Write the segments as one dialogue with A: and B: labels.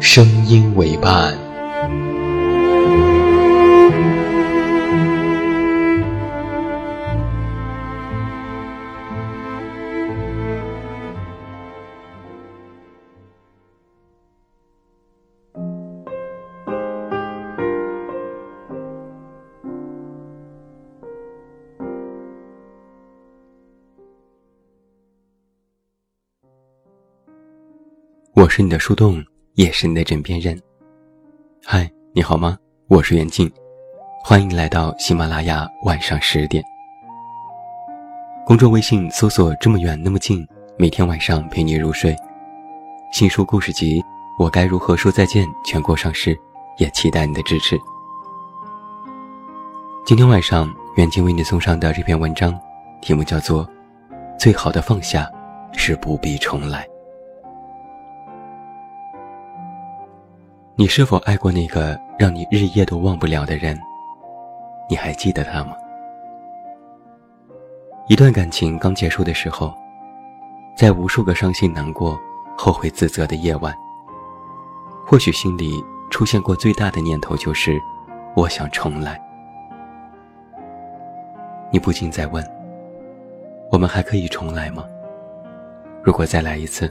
A: 声音为伴。
B: 我是你的树洞。也是你的枕边人。嗨，你好吗？我是袁静，欢迎来到喜马拉雅晚上十点。公众微信搜索“这么远那么近”，每天晚上陪你入睡。新书故事集《我该如何说再见》全国上市，也期待你的支持。今天晚上，袁静为你送上的这篇文章，题目叫做《最好的放下是不必重来》。你是否爱过那个让你日夜都忘不了的人？你还记得他吗？一段感情刚结束的时候，在无数个伤心难过、后悔自责的夜晚，或许心里出现过最大的念头就是“我想重来”。你不禁在问：我们还可以重来吗？如果再来一次，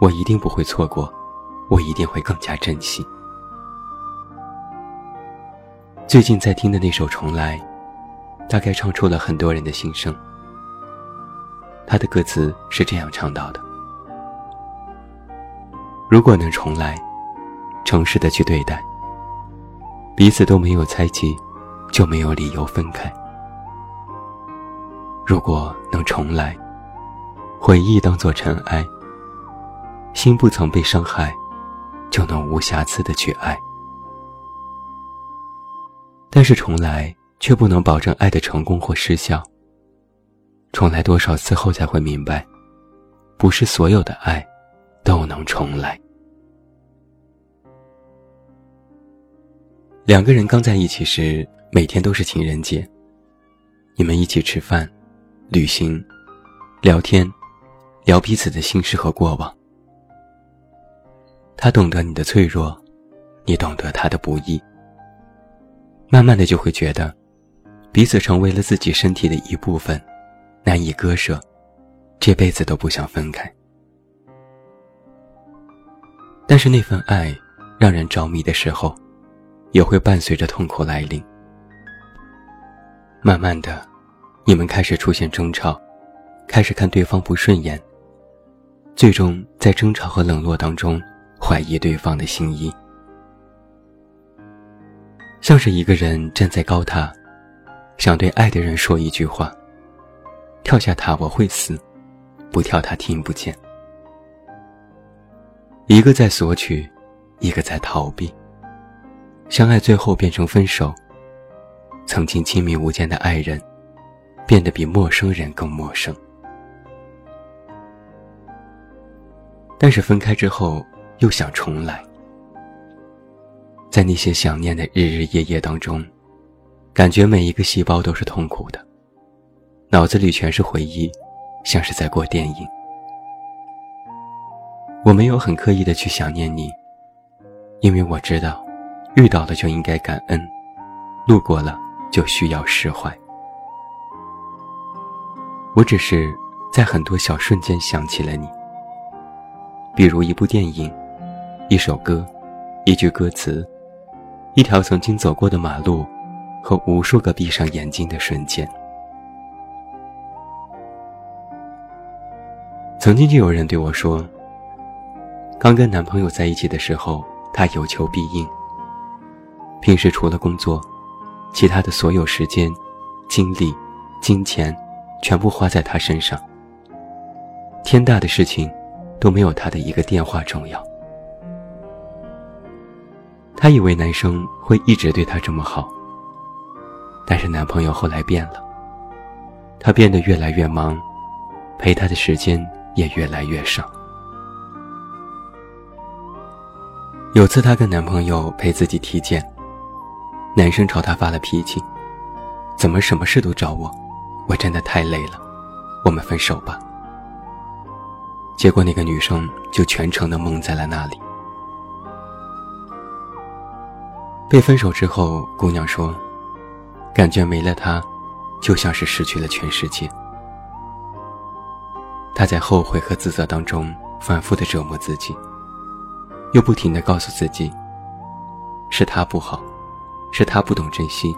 B: 我一定不会错过。我一定会更加珍惜。最近在听的那首《重来》，大概唱出了很多人的心声。他的歌词是这样唱到的：“如果能重来，诚实的去对待，彼此都没有猜忌，就没有理由分开。如果能重来，回忆当作尘埃，心不曾被伤害。”就能无瑕疵的去爱，但是重来却不能保证爱的成功或失效。重来多少次后才会明白，不是所有的爱都能重来。两个人刚在一起时，每天都是情人节，你们一起吃饭、旅行、聊天，聊彼此的心事和过往。他懂得你的脆弱，你懂得他的不易。慢慢的就会觉得，彼此成为了自己身体的一部分，难以割舍，这辈子都不想分开。但是那份爱让人着迷的时候，也会伴随着痛苦来临。慢慢的，你们开始出现争吵，开始看对方不顺眼，最终在争吵和冷落当中。怀疑对方的心意，像是一个人站在高塔，想对爱的人说一句话：“跳下塔我会死，不跳他听不见。”一个在索取，一个在逃避，相爱最后变成分手。曾经亲密无间的爱人，变得比陌生人更陌生。但是分开之后。又想重来，在那些想念的日日夜夜当中，感觉每一个细胞都是痛苦的，脑子里全是回忆，像是在过电影。我没有很刻意的去想念你，因为我知道，遇到了就应该感恩，路过了就需要释怀。我只是在很多小瞬间想起了你，比如一部电影。一首歌，一句歌词，一条曾经走过的马路，和无数个闭上眼睛的瞬间。曾经就有人对我说：“刚跟男朋友在一起的时候，他有求必应。平时除了工作，其他的所有时间、精力、金钱，全部花在他身上。天大的事情，都没有他的一个电话重要。”她以为男生会一直对她这么好，但是男朋友后来变了，他变得越来越忙，陪她的时间。也越来越少。有次她跟男朋友陪自己体检，男生朝她发了脾气：“怎么什么事都找我？我真的太累了，我们分手吧。”结果那个女生就全程的懵在了那里。被分手之后，姑娘说：“感觉没了他，就像是失去了全世界。”她在后悔和自责当中反复的折磨自己，又不停的告诉自己：是他不好，是他不懂珍惜，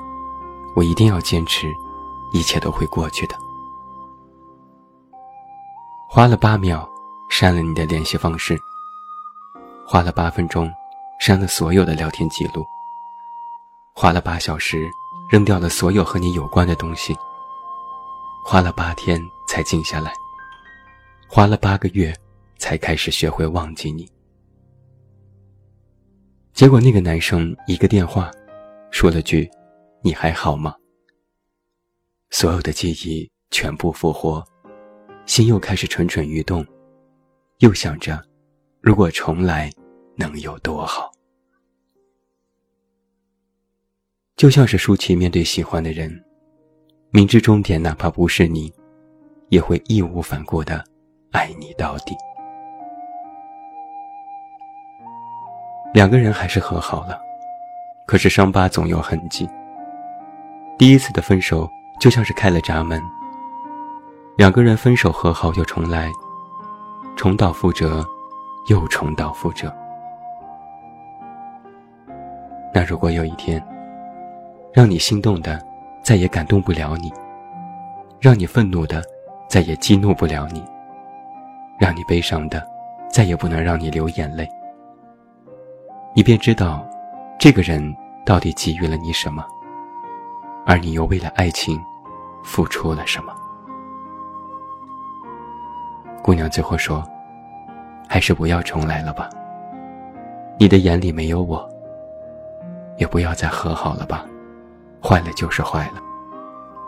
B: 我一定要坚持，一切都会过去的。花了八秒删了你的联系方式，花了八分钟删了所有的聊天记录，花了八小时扔掉了所有和你有关的东西，花了八天才静下来。花了八个月，才开始学会忘记你。结果那个男生一个电话，说了句：“你还好吗？”所有的记忆全部复活，心又开始蠢蠢欲动，又想着，如果重来，能有多好？就像是舒淇面对喜欢的人，明知终点哪怕不是你，也会义无反顾的。爱你到底。两个人还是和好了，可是伤疤总有痕迹。第一次的分手就像是开了闸门，两个人分手和好又重来，重蹈覆辙，又重蹈覆辙。那如果有一天，让你心动的再也感动不了你，让你愤怒的再也激怒不了你。让你悲伤的，再也不能让你流眼泪。你便知道，这个人到底给予了你什么，而你又为了爱情付出了什么。姑娘最后说：“还是不要重来了吧。你的眼里没有我，也不要再和好了吧。坏了就是坏了，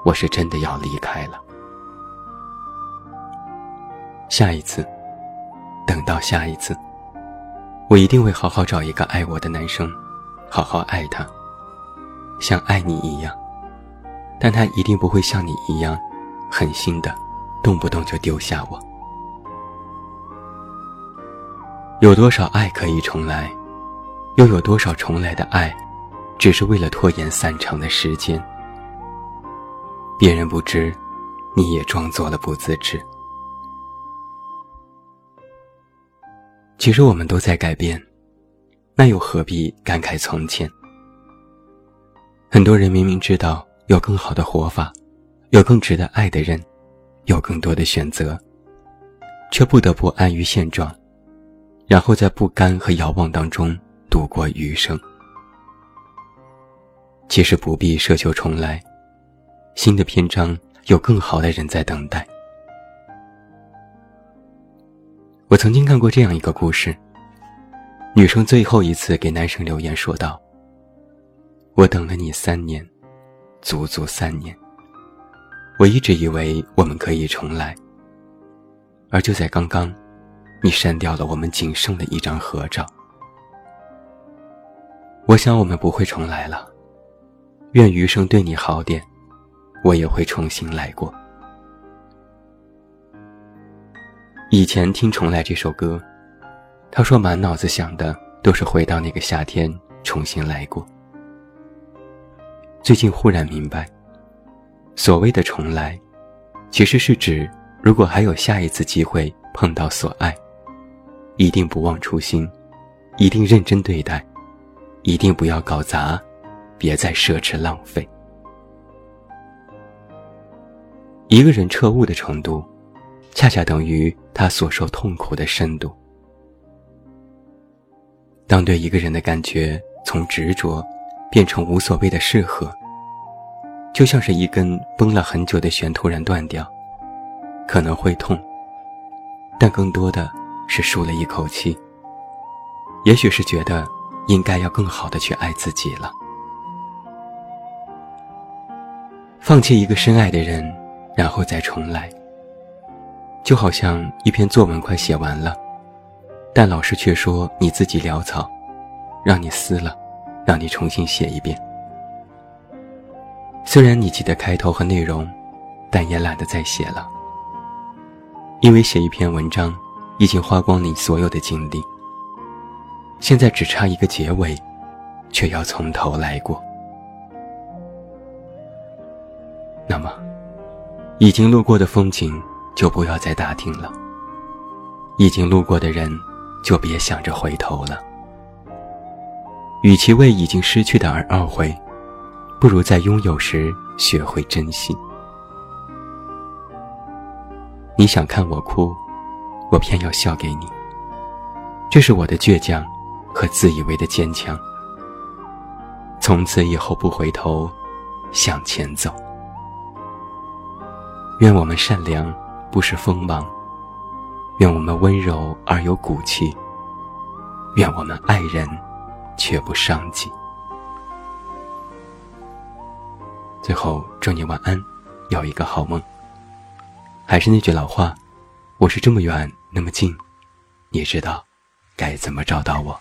B: 我是真的要离开了。”下一次，等到下一次，我一定会好好找一个爱我的男生，好好爱他，像爱你一样。但他一定不会像你一样，狠心的，动不动就丢下我。有多少爱可以重来，又有多少重来的爱，只是为了拖延散场的时间？别人不知，你也装作了不自知。其实我们都在改变，那又何必感慨从前？很多人明明知道有更好的活法，有更值得爱的人，有更多的选择，却不得不安于现状，然后在不甘和遥望当中度过余生。其实不必奢求重来，新的篇章有更好的人在等待。我曾经看过这样一个故事。女生最后一次给男生留言说道：“我等了你三年，足足三年。我一直以为我们可以重来，而就在刚刚，你删掉了我们仅剩的一张合照。我想我们不会重来了，愿余生对你好点，我也会重新来过。”以前听《重来》这首歌，他说满脑子想的都是回到那个夏天，重新来过。最近忽然明白，所谓的重来，其实是指如果还有下一次机会碰到所爱，一定不忘初心，一定认真对待，一定不要搞砸，别再奢侈浪费。一个人彻悟的程度，恰恰等于他所受痛苦的深度。当对一个人的感觉从执着变成无所谓的适合，就像是一根绷了很久的弦突然断掉，可能会痛，但更多的是舒了一口气。也许是觉得应该要更好的去爱自己了。放弃一个深爱的人，然后再重来，就好像一篇作文快写完了。但老师却说你自己潦草，让你撕了，让你重新写一遍。虽然你记得开头和内容，但也懒得再写了，因为写一篇文章已经花光你所有的精力。现在只差一个结尾，却要从头来过。那么，已经路过的风景就不要再打听了，已经路过的人。就别想着回头了。与其为已经失去的而懊悔，不如在拥有时学会珍惜。你想看我哭，我偏要笑给你。这是我的倔强和自以为的坚强。从此以后不回头，向前走。愿我们善良，不失锋芒。愿我们温柔而有骨气，愿我们爱人却不伤己。最后，祝你晚安，有一个好梦。还是那句老话，我是这么远那么近，你知道该怎么找到我。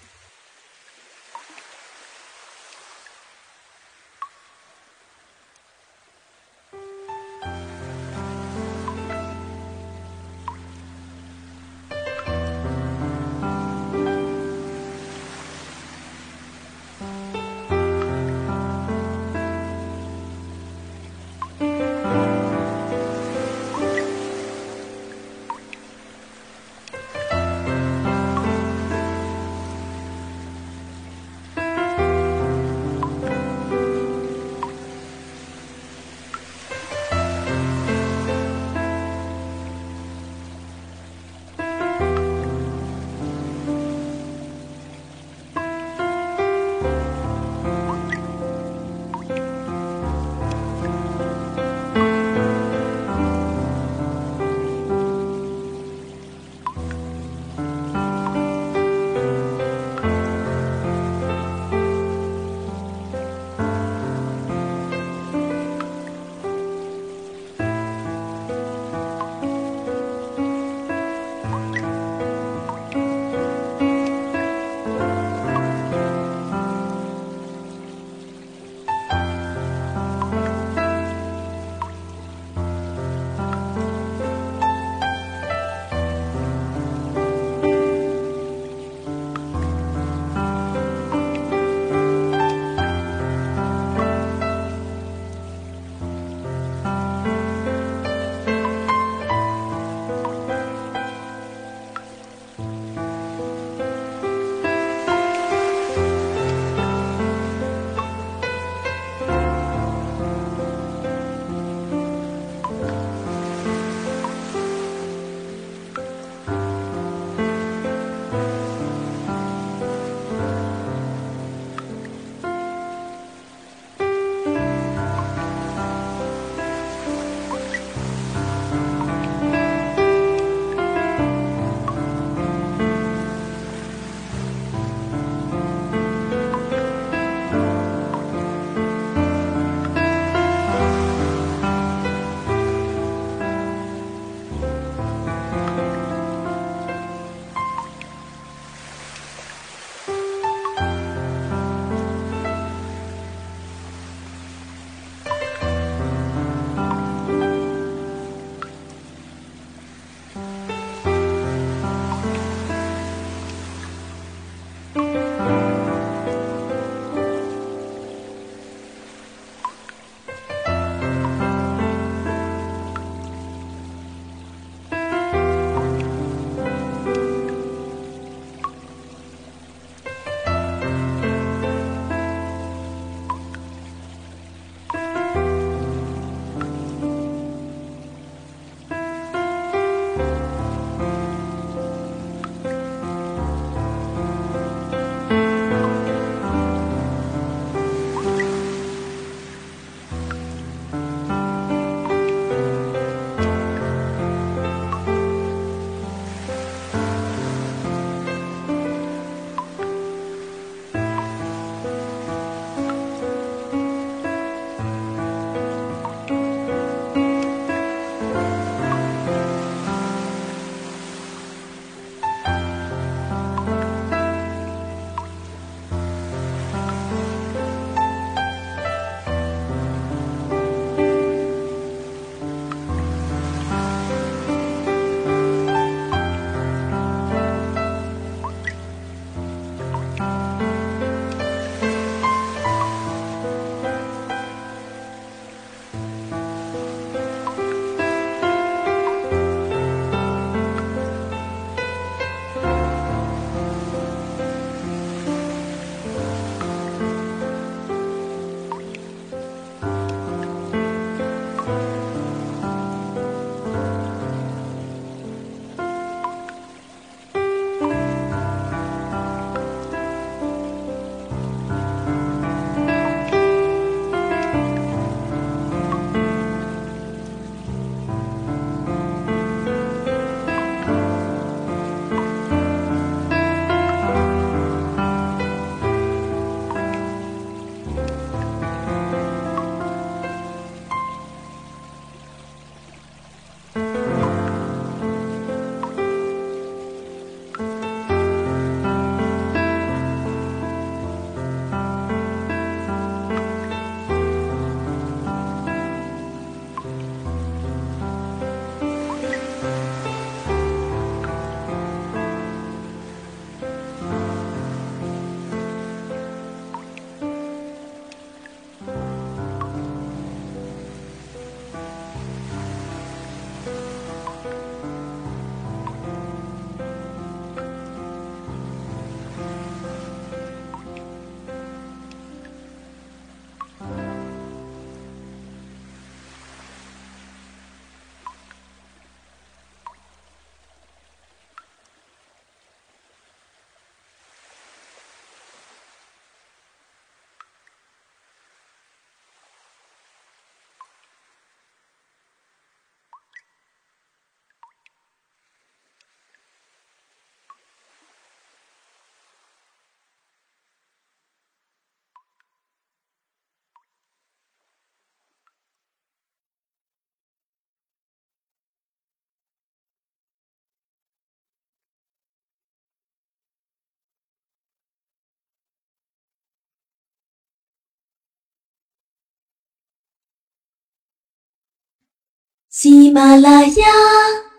C: 喜马拉雅，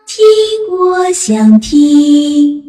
C: 听我想听。